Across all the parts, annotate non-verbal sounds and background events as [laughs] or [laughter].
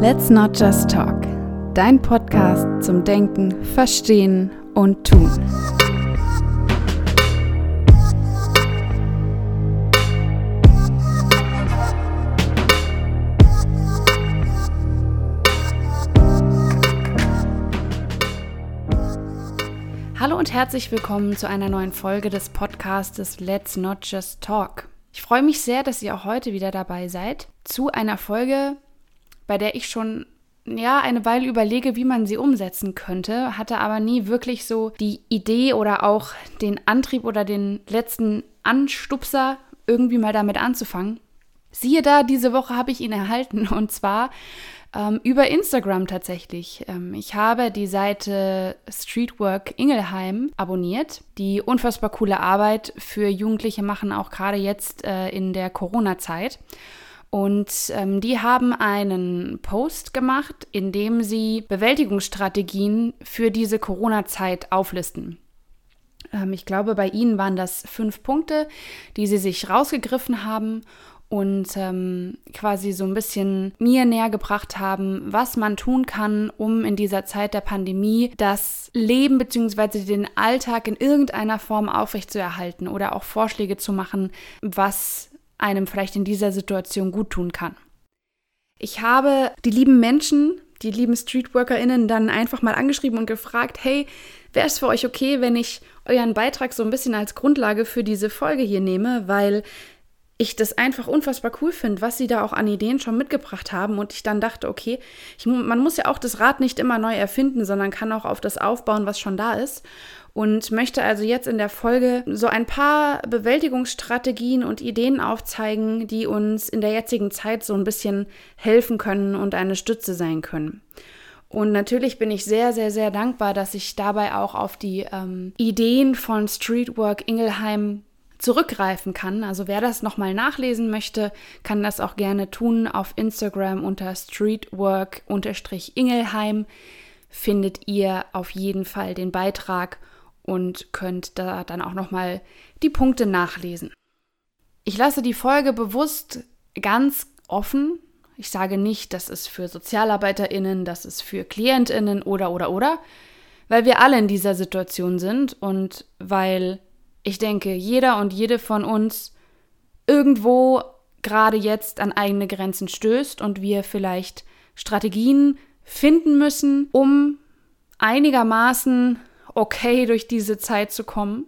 Let's Not Just Talk, dein Podcast zum Denken, Verstehen und Tun. Hallo und herzlich willkommen zu einer neuen Folge des Podcastes Let's Not Just Talk. Ich freue mich sehr, dass ihr auch heute wieder dabei seid zu einer Folge, bei der ich schon ja, eine Weile überlege, wie man sie umsetzen könnte, hatte aber nie wirklich so die Idee oder auch den Antrieb oder den letzten Anstupser, irgendwie mal damit anzufangen. Siehe da, diese Woche habe ich ihn erhalten [laughs] und zwar ähm, über Instagram tatsächlich. Ähm, ich habe die Seite Streetwork Ingelheim abonniert, die unfassbar coole Arbeit für Jugendliche machen, auch gerade jetzt äh, in der Corona-Zeit. Und ähm, die haben einen Post gemacht, in dem sie Bewältigungsstrategien für diese Corona-Zeit auflisten. Ähm, ich glaube, bei ihnen waren das fünf Punkte, die sie sich rausgegriffen haben und ähm, quasi so ein bisschen mir näher gebracht haben, was man tun kann, um in dieser Zeit der Pandemie das Leben bzw. den Alltag in irgendeiner Form aufrechtzuerhalten oder auch Vorschläge zu machen, was einem vielleicht in dieser Situation gut tun kann. Ich habe die lieben Menschen, die lieben StreetworkerInnen dann einfach mal angeschrieben und gefragt, hey, wäre es für euch okay, wenn ich euren Beitrag so ein bisschen als Grundlage für diese Folge hier nehme, weil ich das einfach unfassbar cool finde, was sie da auch an Ideen schon mitgebracht haben. Und ich dann dachte, okay, ich, man muss ja auch das Rad nicht immer neu erfinden, sondern kann auch auf das aufbauen, was schon da ist und möchte also jetzt in der Folge so ein paar Bewältigungsstrategien und Ideen aufzeigen, die uns in der jetzigen Zeit so ein bisschen helfen können und eine Stütze sein können. Und natürlich bin ich sehr, sehr, sehr dankbar, dass ich dabei auch auf die ähm, Ideen von Streetwork Ingelheim zurückgreifen kann. Also wer das nochmal nachlesen möchte, kann das auch gerne tun auf Instagram unter streetwork-ingelheim findet ihr auf jeden Fall den Beitrag und könnt da dann auch nochmal die Punkte nachlesen. Ich lasse die Folge bewusst ganz offen. Ich sage nicht, das ist für SozialarbeiterInnen, das ist für KlientInnen oder oder oder, weil wir alle in dieser Situation sind und weil ich denke, jeder und jede von uns irgendwo gerade jetzt an eigene Grenzen stößt und wir vielleicht Strategien finden müssen, um einigermaßen okay durch diese Zeit zu kommen.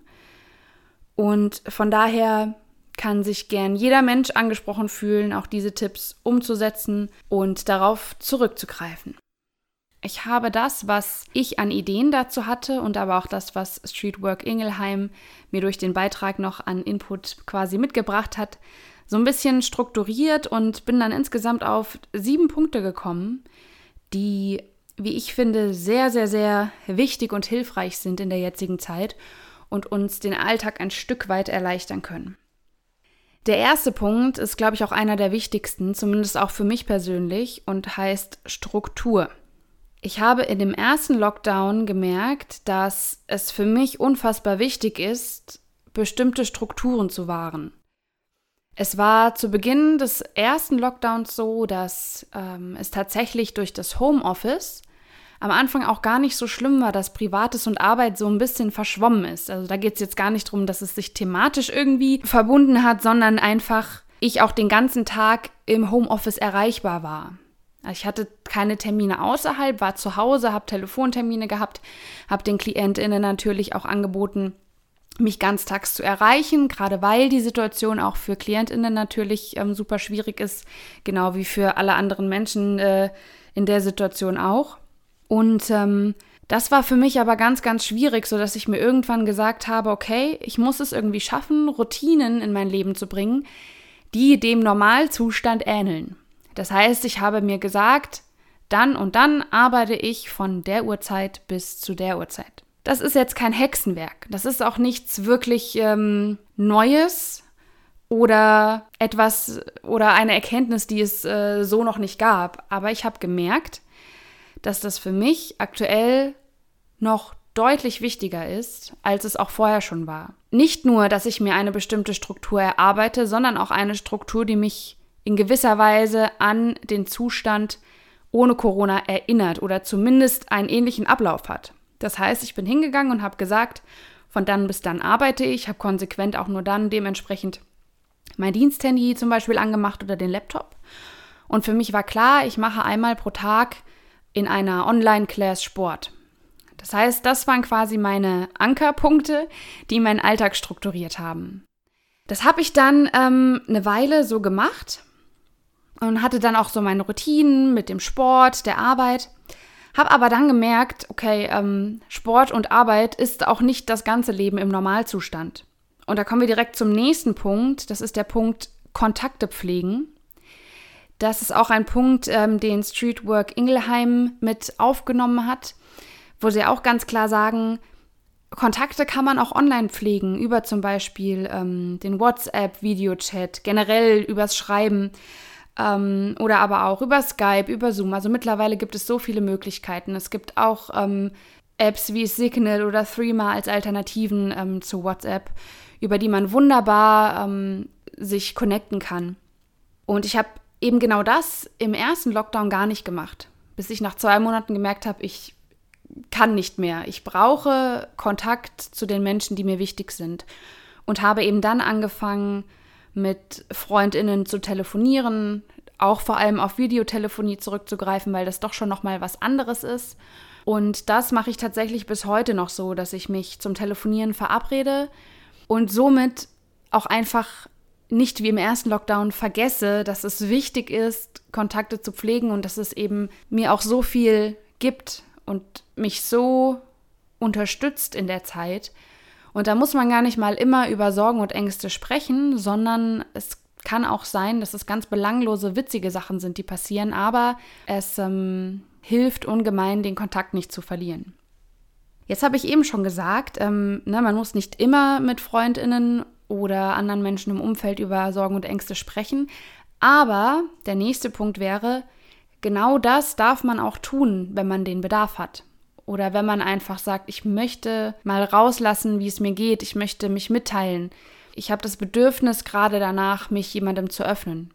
Und von daher kann sich gern jeder Mensch angesprochen fühlen, auch diese Tipps umzusetzen und darauf zurückzugreifen. Ich habe das, was ich an Ideen dazu hatte und aber auch das, was Streetwork Ingelheim mir durch den Beitrag noch an Input quasi mitgebracht hat, so ein bisschen strukturiert und bin dann insgesamt auf sieben Punkte gekommen, die wie ich finde, sehr, sehr, sehr wichtig und hilfreich sind in der jetzigen Zeit und uns den Alltag ein Stück weit erleichtern können. Der erste Punkt ist, glaube ich, auch einer der wichtigsten, zumindest auch für mich persönlich, und heißt Struktur. Ich habe in dem ersten Lockdown gemerkt, dass es für mich unfassbar wichtig ist, bestimmte Strukturen zu wahren. Es war zu Beginn des ersten Lockdowns so, dass ähm, es tatsächlich durch das Homeoffice am Anfang auch gar nicht so schlimm war, dass Privates und Arbeit so ein bisschen verschwommen ist. Also da geht es jetzt gar nicht darum, dass es sich thematisch irgendwie verbunden hat, sondern einfach ich auch den ganzen Tag im Homeoffice erreichbar war. Also ich hatte keine Termine außerhalb, war zu Hause, habe Telefontermine gehabt, habe den KlientInnen natürlich auch angeboten, mich ganztags zu erreichen, gerade weil die Situation auch für KlientInnen natürlich ähm, super schwierig ist, genau wie für alle anderen Menschen äh, in der Situation auch. Und ähm, das war für mich aber ganz, ganz schwierig, sodass ich mir irgendwann gesagt habe, okay, ich muss es irgendwie schaffen, Routinen in mein Leben zu bringen, die dem Normalzustand ähneln. Das heißt, ich habe mir gesagt, dann und dann arbeite ich von der Uhrzeit bis zu der Uhrzeit das ist jetzt kein Hexenwerk. Das ist auch nichts wirklich ähm, Neues oder etwas oder eine Erkenntnis, die es äh, so noch nicht gab. Aber ich habe gemerkt, dass das für mich aktuell noch deutlich wichtiger ist, als es auch vorher schon war. Nicht nur, dass ich mir eine bestimmte Struktur erarbeite, sondern auch eine Struktur, die mich in gewisser Weise an den Zustand ohne Corona erinnert oder zumindest einen ähnlichen Ablauf hat. Das heißt, ich bin hingegangen und habe gesagt, von dann bis dann arbeite ich, habe konsequent auch nur dann dementsprechend mein Diensthandy zum Beispiel angemacht oder den Laptop. Und für mich war klar, ich mache einmal pro Tag in einer Online-Class Sport. Das heißt, das waren quasi meine Ankerpunkte, die meinen Alltag strukturiert haben. Das habe ich dann ähm, eine Weile so gemacht und hatte dann auch so meine Routinen mit dem Sport, der Arbeit. Habe aber dann gemerkt, okay, ähm, Sport und Arbeit ist auch nicht das ganze Leben im Normalzustand. Und da kommen wir direkt zum nächsten Punkt. Das ist der Punkt Kontakte pflegen. Das ist auch ein Punkt, ähm, den Streetwork Ingelheim mit aufgenommen hat, wo sie auch ganz klar sagen, Kontakte kann man auch online pflegen, über zum Beispiel ähm, den WhatsApp-Videochat, generell übers Schreiben ähm, oder aber auch über Skype, über Zoom. Also mittlerweile gibt es so viele Möglichkeiten. Es gibt auch ähm, Apps wie Signal oder Threema als Alternativen ähm, zu WhatsApp, über die man wunderbar ähm, sich connecten kann. Und ich habe eben genau das im ersten Lockdown gar nicht gemacht, bis ich nach zwei Monaten gemerkt habe, ich kann nicht mehr. Ich brauche Kontakt zu den Menschen, die mir wichtig sind. Und habe eben dann angefangen, mit Freundinnen zu telefonieren, auch vor allem auf Videotelefonie zurückzugreifen, weil das doch schon noch mal was anderes ist. Und das mache ich tatsächlich bis heute noch so, dass ich mich zum Telefonieren verabrede und somit auch einfach nicht wie im ersten Lockdown vergesse, dass es wichtig ist, Kontakte zu pflegen und dass es eben mir auch so viel gibt und mich so unterstützt in der Zeit. Und da muss man gar nicht mal immer über Sorgen und Ängste sprechen, sondern es kann auch sein, dass es ganz belanglose, witzige Sachen sind, die passieren, aber es ähm, hilft ungemein, den Kontakt nicht zu verlieren. Jetzt habe ich eben schon gesagt, ähm, ne, man muss nicht immer mit Freundinnen oder anderen Menschen im Umfeld über Sorgen und Ängste sprechen, aber der nächste Punkt wäre, genau das darf man auch tun, wenn man den Bedarf hat. Oder wenn man einfach sagt, ich möchte mal rauslassen, wie es mir geht, ich möchte mich mitteilen. Ich habe das Bedürfnis gerade danach, mich jemandem zu öffnen.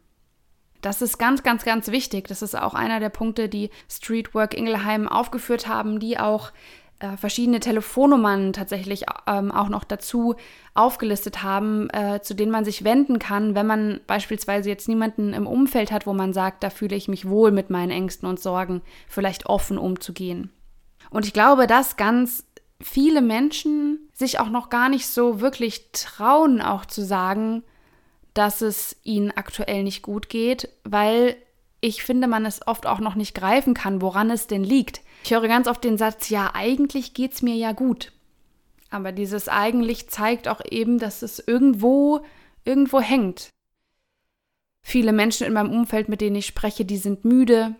Das ist ganz, ganz, ganz wichtig. Das ist auch einer der Punkte, die Streetwork Ingelheim aufgeführt haben, die auch äh, verschiedene Telefonnummern tatsächlich ähm, auch noch dazu aufgelistet haben, äh, zu denen man sich wenden kann, wenn man beispielsweise jetzt niemanden im Umfeld hat, wo man sagt, da fühle ich mich wohl mit meinen Ängsten und Sorgen, vielleicht offen umzugehen. Und ich glaube, dass ganz viele Menschen sich auch noch gar nicht so wirklich trauen, auch zu sagen, dass es ihnen aktuell nicht gut geht, weil ich finde, man es oft auch noch nicht greifen kann, woran es denn liegt. Ich höre ganz oft den Satz, ja, eigentlich geht es mir ja gut. Aber dieses eigentlich zeigt auch eben, dass es irgendwo, irgendwo hängt. Viele Menschen in meinem Umfeld, mit denen ich spreche, die sind müde.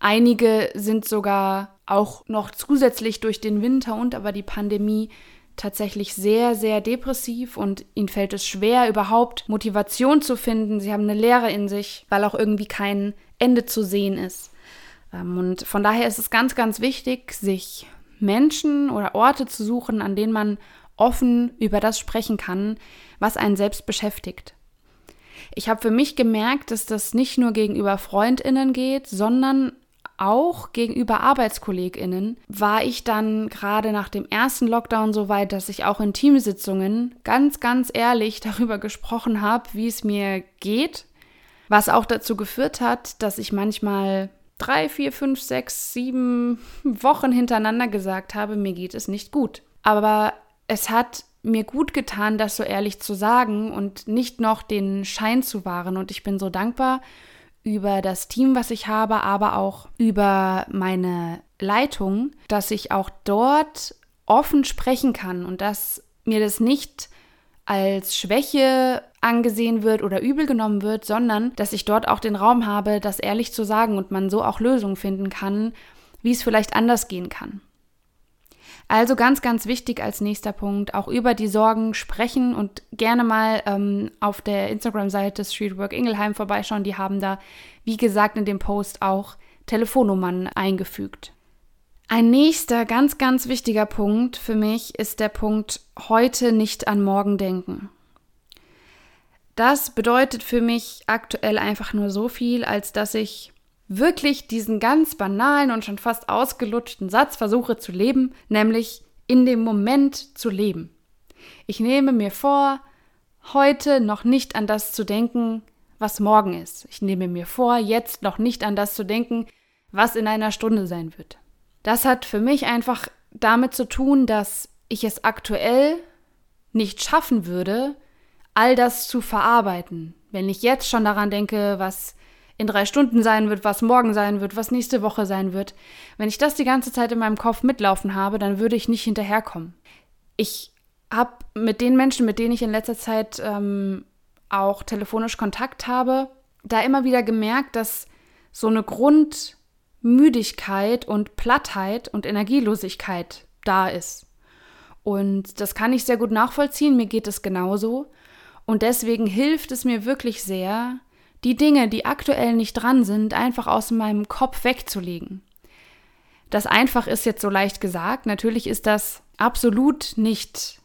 Einige sind sogar auch noch zusätzlich durch den Winter und aber die Pandemie tatsächlich sehr, sehr depressiv und ihnen fällt es schwer, überhaupt Motivation zu finden. Sie haben eine Leere in sich, weil auch irgendwie kein Ende zu sehen ist. Ähm, und von daher ist es ganz, ganz wichtig, sich Menschen oder Orte zu suchen, an denen man offen über das sprechen kann, was einen selbst beschäftigt. Ich habe für mich gemerkt, dass das nicht nur gegenüber Freundinnen geht, sondern auch gegenüber Arbeitskolleginnen war ich dann gerade nach dem ersten Lockdown so weit, dass ich auch in Teamsitzungen ganz, ganz ehrlich [laughs] darüber gesprochen habe, wie es mir geht, was auch dazu geführt hat, dass ich manchmal drei, vier, fünf, sechs, sieben Wochen hintereinander gesagt habe, mir geht es nicht gut. Aber es hat mir gut getan, das so ehrlich zu sagen und nicht noch den Schein zu wahren. Und ich bin so dankbar über das Team, was ich habe, aber auch über meine Leitung, dass ich auch dort offen sprechen kann und dass mir das nicht als Schwäche angesehen wird oder übel genommen wird, sondern dass ich dort auch den Raum habe, das ehrlich zu sagen und man so auch Lösungen finden kann, wie es vielleicht anders gehen kann. Also ganz, ganz wichtig als nächster Punkt, auch über die Sorgen sprechen und gerne mal ähm, auf der Instagram-Seite Streetwork Ingelheim vorbeischauen. Die haben da, wie gesagt, in dem Post auch Telefonnummern eingefügt. Ein nächster ganz, ganz wichtiger Punkt für mich ist der Punkt heute nicht an morgen denken. Das bedeutet für mich aktuell einfach nur so viel, als dass ich wirklich diesen ganz banalen und schon fast ausgelutschten Satz versuche zu leben, nämlich in dem Moment zu leben. Ich nehme mir vor, heute noch nicht an das zu denken, was morgen ist. Ich nehme mir vor, jetzt noch nicht an das zu denken, was in einer Stunde sein wird. Das hat für mich einfach damit zu tun, dass ich es aktuell nicht schaffen würde, all das zu verarbeiten. Wenn ich jetzt schon daran denke, was in drei Stunden sein wird, was morgen sein wird, was nächste Woche sein wird, wenn ich das die ganze Zeit in meinem Kopf mitlaufen habe, dann würde ich nicht hinterherkommen. Ich habe mit den Menschen, mit denen ich in letzter Zeit ähm, auch telefonisch Kontakt habe, da immer wieder gemerkt, dass so eine Grundmüdigkeit und Plattheit und Energielosigkeit da ist. Und das kann ich sehr gut nachvollziehen, mir geht es genauso. Und deswegen hilft es mir wirklich sehr, die Dinge, die aktuell nicht dran sind, einfach aus meinem Kopf wegzulegen. Das einfach ist jetzt so leicht gesagt. Natürlich ist das absolut nicht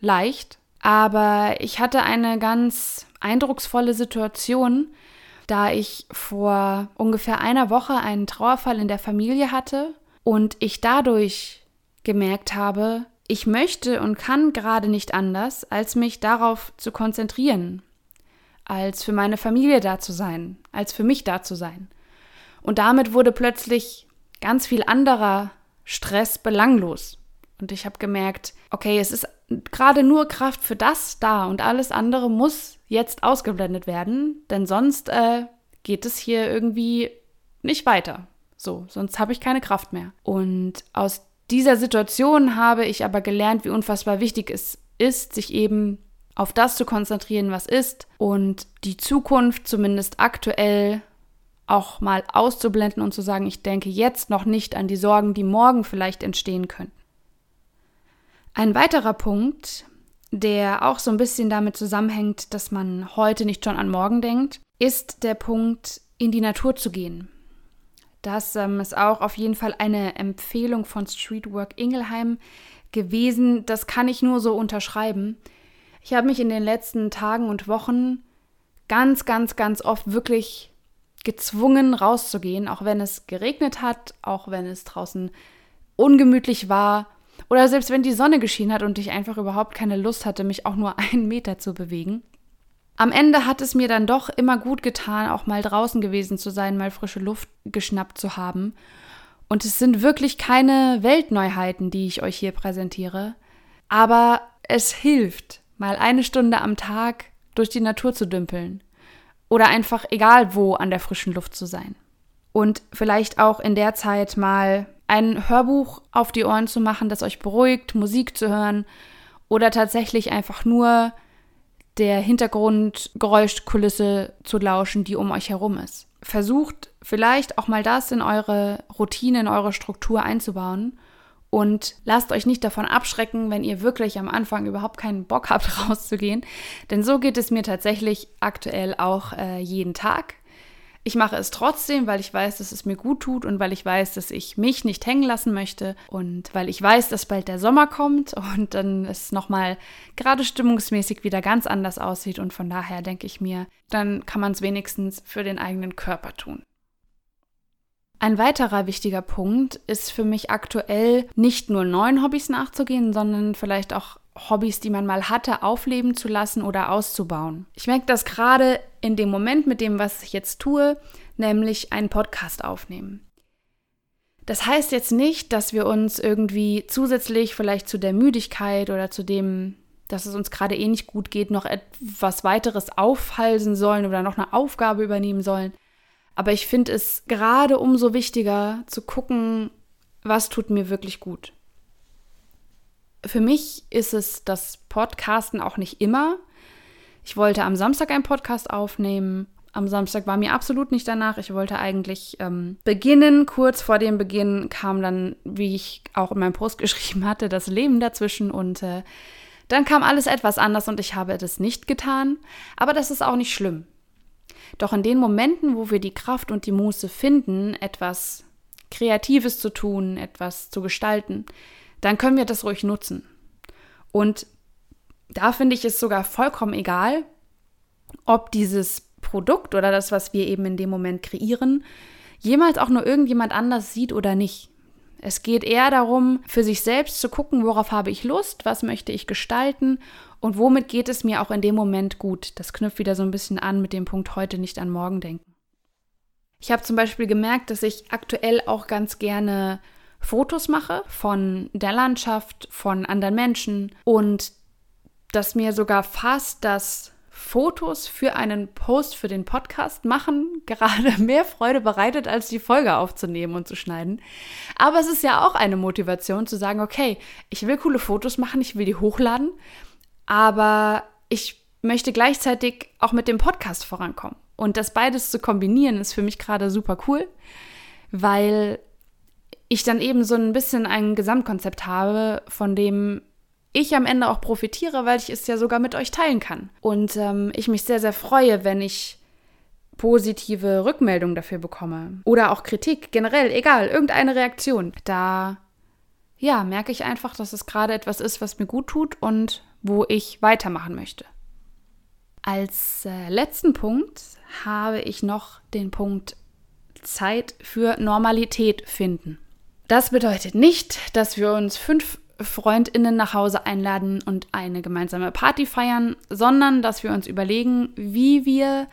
leicht, aber ich hatte eine ganz eindrucksvolle Situation, da ich vor ungefähr einer Woche einen Trauerfall in der Familie hatte und ich dadurch gemerkt habe, ich möchte und kann gerade nicht anders, als mich darauf zu konzentrieren, als für meine Familie da zu sein, als für mich da zu sein. Und damit wurde plötzlich ganz viel anderer Stress belanglos. Und ich habe gemerkt, okay, es ist gerade nur Kraft für das da und alles andere muss jetzt ausgeblendet werden, denn sonst äh, geht es hier irgendwie nicht weiter. So, sonst habe ich keine Kraft mehr. Und aus dieser Situation habe ich aber gelernt, wie unfassbar wichtig es ist, sich eben auf das zu konzentrieren, was ist und die Zukunft zumindest aktuell auch mal auszublenden und zu sagen, ich denke jetzt noch nicht an die Sorgen, die morgen vielleicht entstehen könnten. Ein weiterer Punkt, der auch so ein bisschen damit zusammenhängt, dass man heute nicht schon an morgen denkt, ist der Punkt, in die Natur zu gehen. Das ähm, ist auch auf jeden Fall eine Empfehlung von Streetwork Ingelheim gewesen. Das kann ich nur so unterschreiben. Ich habe mich in den letzten Tagen und Wochen ganz, ganz, ganz oft wirklich gezwungen rauszugehen, auch wenn es geregnet hat, auch wenn es draußen ungemütlich war oder selbst wenn die Sonne geschienen hat und ich einfach überhaupt keine Lust hatte, mich auch nur [laughs] einen Meter zu bewegen. Am Ende hat es mir dann doch immer gut getan, auch mal draußen gewesen zu sein, mal frische Luft geschnappt zu haben. Und es sind wirklich keine Weltneuheiten, die ich euch hier präsentiere, aber es hilft, mal eine Stunde am Tag durch die Natur zu dümpeln oder einfach egal wo an der frischen Luft zu sein. Und vielleicht auch in der Zeit mal ein Hörbuch auf die Ohren zu machen, das euch beruhigt, Musik zu hören oder tatsächlich einfach nur der Hintergrundgeräuschkulisse zu lauschen, die um euch herum ist. Versucht vielleicht auch mal das in eure Routine, in eure Struktur einzubauen und lasst euch nicht davon abschrecken, wenn ihr wirklich am Anfang überhaupt keinen Bock habt, [laughs] rauszugehen. Denn so geht es mir tatsächlich aktuell auch äh, jeden Tag. Ich mache es trotzdem, weil ich weiß, dass es mir gut tut und weil ich weiß, dass ich mich nicht hängen lassen möchte und weil ich weiß, dass bald der Sommer kommt [laughs] und dann es nochmal gerade stimmungsmäßig wieder ganz anders aussieht und von daher denke ich mir, dann kann man es wenigstens für den eigenen Körper tun. Ein weiterer wichtiger Punkt ist für mich aktuell nicht nur neuen Hobbys nachzugehen, sondern vielleicht auch Hobbys, die man mal hatte, aufleben zu lassen oder auszubauen. Ich merke das gerade in dem Moment mit dem, was ich jetzt tue, nämlich einen Podcast aufnehmen. Das heißt jetzt nicht, dass wir uns irgendwie zusätzlich vielleicht zu der Müdigkeit oder zu dem, dass es uns gerade eh nicht gut geht, noch etwas weiteres aufhalsen sollen oder noch eine Aufgabe übernehmen sollen. Aber ich finde es gerade umso wichtiger zu gucken, was tut mir wirklich gut. Für mich ist es das Podcasten auch nicht immer. Ich wollte am Samstag einen Podcast aufnehmen. Am Samstag war mir absolut nicht danach. Ich wollte eigentlich ähm, beginnen. Kurz vor dem Beginn kam dann, wie ich auch in meinem Post [laughs] geschrieben hatte, das Leben dazwischen und äh, dann kam alles etwas anders und ich habe das nicht getan. Aber das ist auch nicht schlimm. Doch in den Momenten, wo wir die Kraft und die Muße finden, etwas Kreatives zu tun, etwas zu gestalten, dann können wir das ruhig nutzen. Und da finde ich es sogar vollkommen egal, ob dieses Produkt oder das, was wir eben in dem Moment kreieren, jemals auch nur irgendjemand anders sieht oder nicht. Es geht eher darum, für sich selbst zu gucken, worauf habe ich Lust, was möchte ich gestalten und womit geht es mir auch in dem Moment gut. Das knüpft wieder so ein bisschen an mit dem Punkt heute nicht an morgen denken. Ich habe zum Beispiel gemerkt, dass ich aktuell auch ganz gerne Fotos mache von der Landschaft, von anderen Menschen und dass mir sogar fast das Fotos für einen Post für den Podcast machen [laughs] gerade mehr Freude bereitet, als die Folge aufzunehmen und zu schneiden. Aber es ist ja auch eine Motivation zu sagen, okay, ich will coole Fotos machen, ich will die hochladen, aber ich möchte gleichzeitig auch mit dem Podcast vorankommen. Und das beides zu kombinieren, ist für mich gerade super cool, weil ich dann eben so ein bisschen ein Gesamtkonzept habe, von dem ich am Ende auch profitiere, weil ich es ja sogar mit euch teilen kann. Und ähm, ich mich sehr, sehr freue, wenn ich positive Rückmeldungen dafür bekomme. Oder auch Kritik, generell, egal, irgendeine Reaktion. Da, ja, merke ich einfach, dass es gerade etwas ist, was mir gut tut und wo ich weitermachen möchte. Als äh, letzten Punkt habe ich noch den Punkt Zeit für Normalität finden. Das bedeutet nicht, dass wir uns fünf Freundinnen nach Hause einladen und eine gemeinsame Party feiern, sondern dass wir uns überlegen, wie wir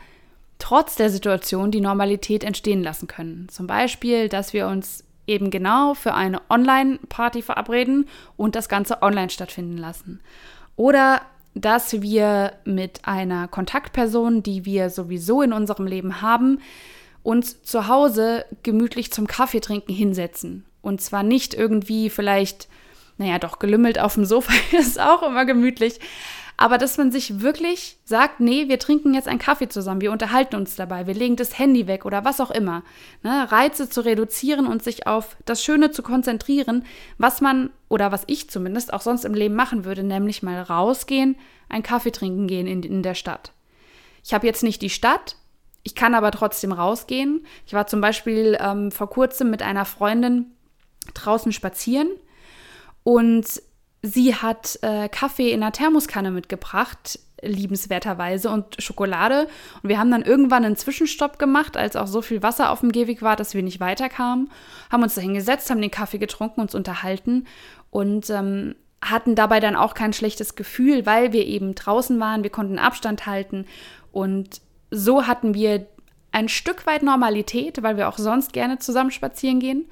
trotz der Situation die Normalität entstehen lassen können. Zum Beispiel, dass wir uns eben genau für eine Online-Party verabreden und das Ganze online stattfinden lassen. Oder dass wir mit einer Kontaktperson, die wir sowieso in unserem Leben haben, uns zu Hause gemütlich zum Kaffeetrinken hinsetzen. Und zwar nicht irgendwie vielleicht naja, doch, gelümmelt auf dem Sofa [laughs] ist auch immer gemütlich. Aber dass man sich wirklich sagt, nee, wir trinken jetzt einen Kaffee zusammen, wir unterhalten uns dabei, wir legen das Handy weg oder was auch immer. Ne? Reize zu reduzieren und sich auf das Schöne zu konzentrieren, was man oder was ich zumindest auch sonst im Leben machen würde, nämlich mal rausgehen, einen Kaffee trinken gehen in, in der Stadt. Ich habe jetzt nicht die Stadt, ich kann aber trotzdem rausgehen. Ich war zum Beispiel ähm, vor kurzem mit einer Freundin draußen spazieren und sie hat äh, Kaffee in einer Thermoskanne mitgebracht, liebenswerterweise, und Schokolade. Und wir haben dann irgendwann einen Zwischenstopp gemacht, als auch so viel Wasser auf dem Gehweg war, dass wir nicht weiterkamen. Haben uns da hingesetzt, haben den Kaffee getrunken, uns unterhalten und ähm, hatten dabei dann auch kein schlechtes Gefühl, weil wir eben draußen waren, wir konnten Abstand halten und so hatten wir ein Stück weit Normalität, weil wir auch sonst gerne zusammen spazieren gehen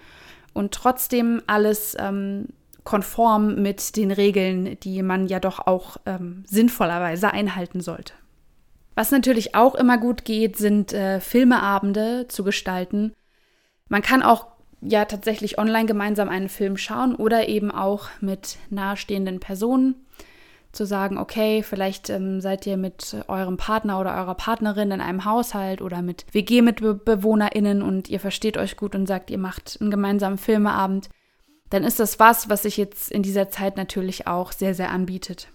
und trotzdem alles ähm, konform mit den Regeln, die man ja doch auch ähm, sinnvollerweise einhalten sollte. Was natürlich auch immer gut geht, sind äh, Filmeabende zu gestalten. Man kann auch ja tatsächlich online gemeinsam einen Film schauen oder eben auch mit nahestehenden Personen zu sagen, okay, vielleicht ähm, seid ihr mit eurem Partner oder eurer Partnerin in einem Haushalt oder mit WG-Mitbewohnerinnen und ihr versteht euch gut und sagt, ihr macht einen gemeinsamen Filmeabend dann ist das was, was sich jetzt in dieser Zeit natürlich auch sehr, sehr anbietet.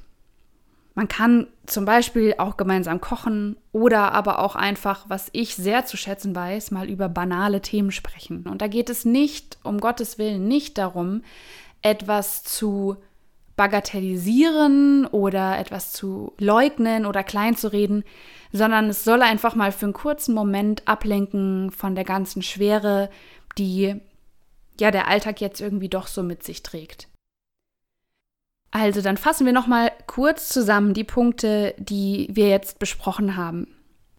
Man kann zum Beispiel auch gemeinsam kochen oder aber auch einfach, was ich sehr zu schätzen weiß, mal über banale Themen sprechen. Und da geht es nicht, um Gottes Willen, nicht darum, etwas zu bagatellisieren oder etwas zu leugnen oder kleinzureden, sondern es soll einfach mal für einen kurzen Moment ablenken von der ganzen Schwere, die ja der Alltag jetzt irgendwie doch so mit sich trägt. Also, dann fassen wir noch mal kurz zusammen die Punkte, die wir jetzt besprochen haben.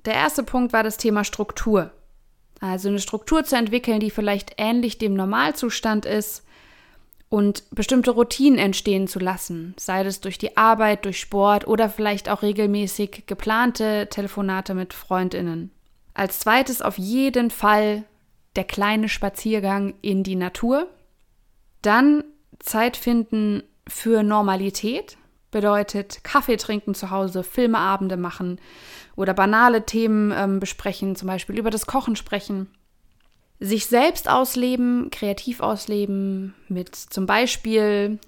Der erste Punkt war das Thema Struktur. Also eine Struktur zu entwickeln, die vielleicht ähnlich dem Normalzustand ist und bestimmte Routinen entstehen zu lassen, sei es durch die Arbeit, durch Sport oder vielleicht auch regelmäßig geplante Telefonate mit Freundinnen. Als zweites auf jeden Fall der kleine Spaziergang in die Natur. Dann Zeit finden für Normalität, bedeutet Kaffee trinken zu Hause, Filmeabende machen oder banale Themen ähm, besprechen, zum Beispiel über das Kochen sprechen. Sich selbst ausleben, kreativ ausleben, mit zum Beispiel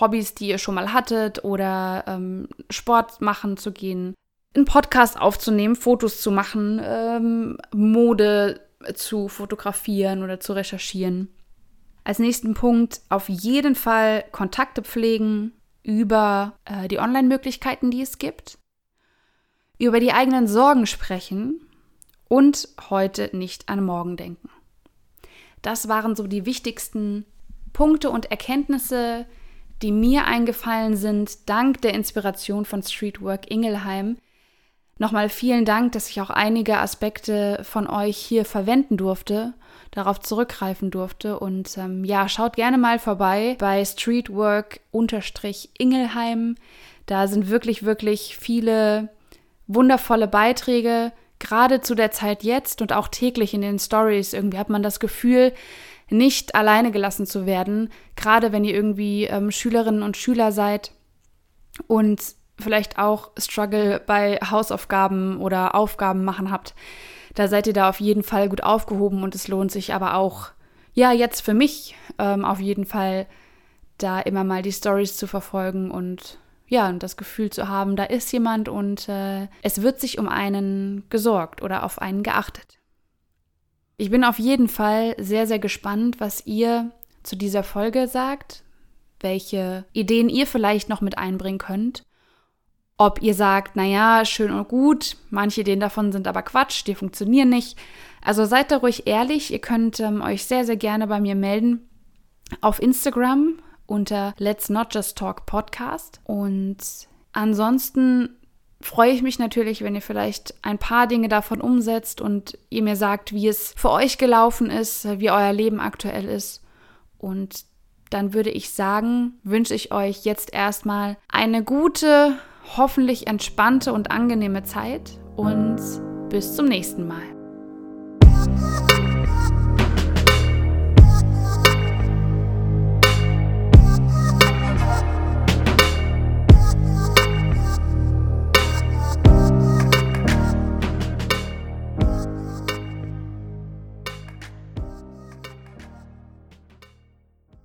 Hobbys, die ihr schon mal hattet oder ähm, Sport machen zu gehen, einen Podcast aufzunehmen, Fotos zu machen, ähm, Mode zu fotografieren oder zu recherchieren. Als nächsten Punkt auf jeden Fall Kontakte pflegen über äh, die Online-Möglichkeiten, die es gibt, über die eigenen Sorgen sprechen und heute nicht an morgen denken. das waren so die wichtigsten Punkte und Erkenntnisse, die mir eingefallen sind, dank der Inspiration von Streetwork Ingelheim. Nochmal vielen Dank, dass ich auch einige Aspekte von euch hier verwenden durfte, darauf zurückgreifen durfte. Und ähm, ja, schaut gerne mal vorbei bei Streetwork-Ingelheim. Da sind wirklich, wirklich viele wundervolle Beiträge, gerade zu der Zeit jetzt und auch täglich in den Stories. Irgendwie hat man das Gefühl, nicht alleine gelassen zu werden, gerade wenn ihr irgendwie ähm, Schülerinnen und Schüler seid und vielleicht auch Struggle bei Hausaufgaben oder Aufgaben machen habt. Da seid ihr da auf jeden Fall gut aufgehoben und es lohnt sich aber auch, ja, jetzt für mich ähm, auf jeden Fall da immer mal die Stories zu verfolgen und ja, und das Gefühl zu haben, da ist jemand und äh, es wird sich um einen gesorgt oder auf einen geachtet. Ich bin auf jeden Fall sehr, sehr gespannt, was ihr zu dieser Folge sagt, welche Ideen ihr vielleicht noch mit einbringen könnt. Ob ihr sagt, naja, schön und gut, manche Ideen davon sind aber Quatsch, die funktionieren nicht. Also seid da ruhig ehrlich, ihr könnt ähm, euch sehr, sehr gerne bei mir melden auf Instagram unter Let's Not Just Talk Podcast. Und ansonsten freue ich mich natürlich, wenn ihr vielleicht ein paar Dinge davon umsetzt und ihr mir sagt, wie es für euch gelaufen ist, wie euer Leben aktuell ist. Und dann würde ich sagen, wünsche ich euch jetzt erstmal eine gute, hoffentlich entspannte und angenehme Zeit und bis zum nächsten Mal.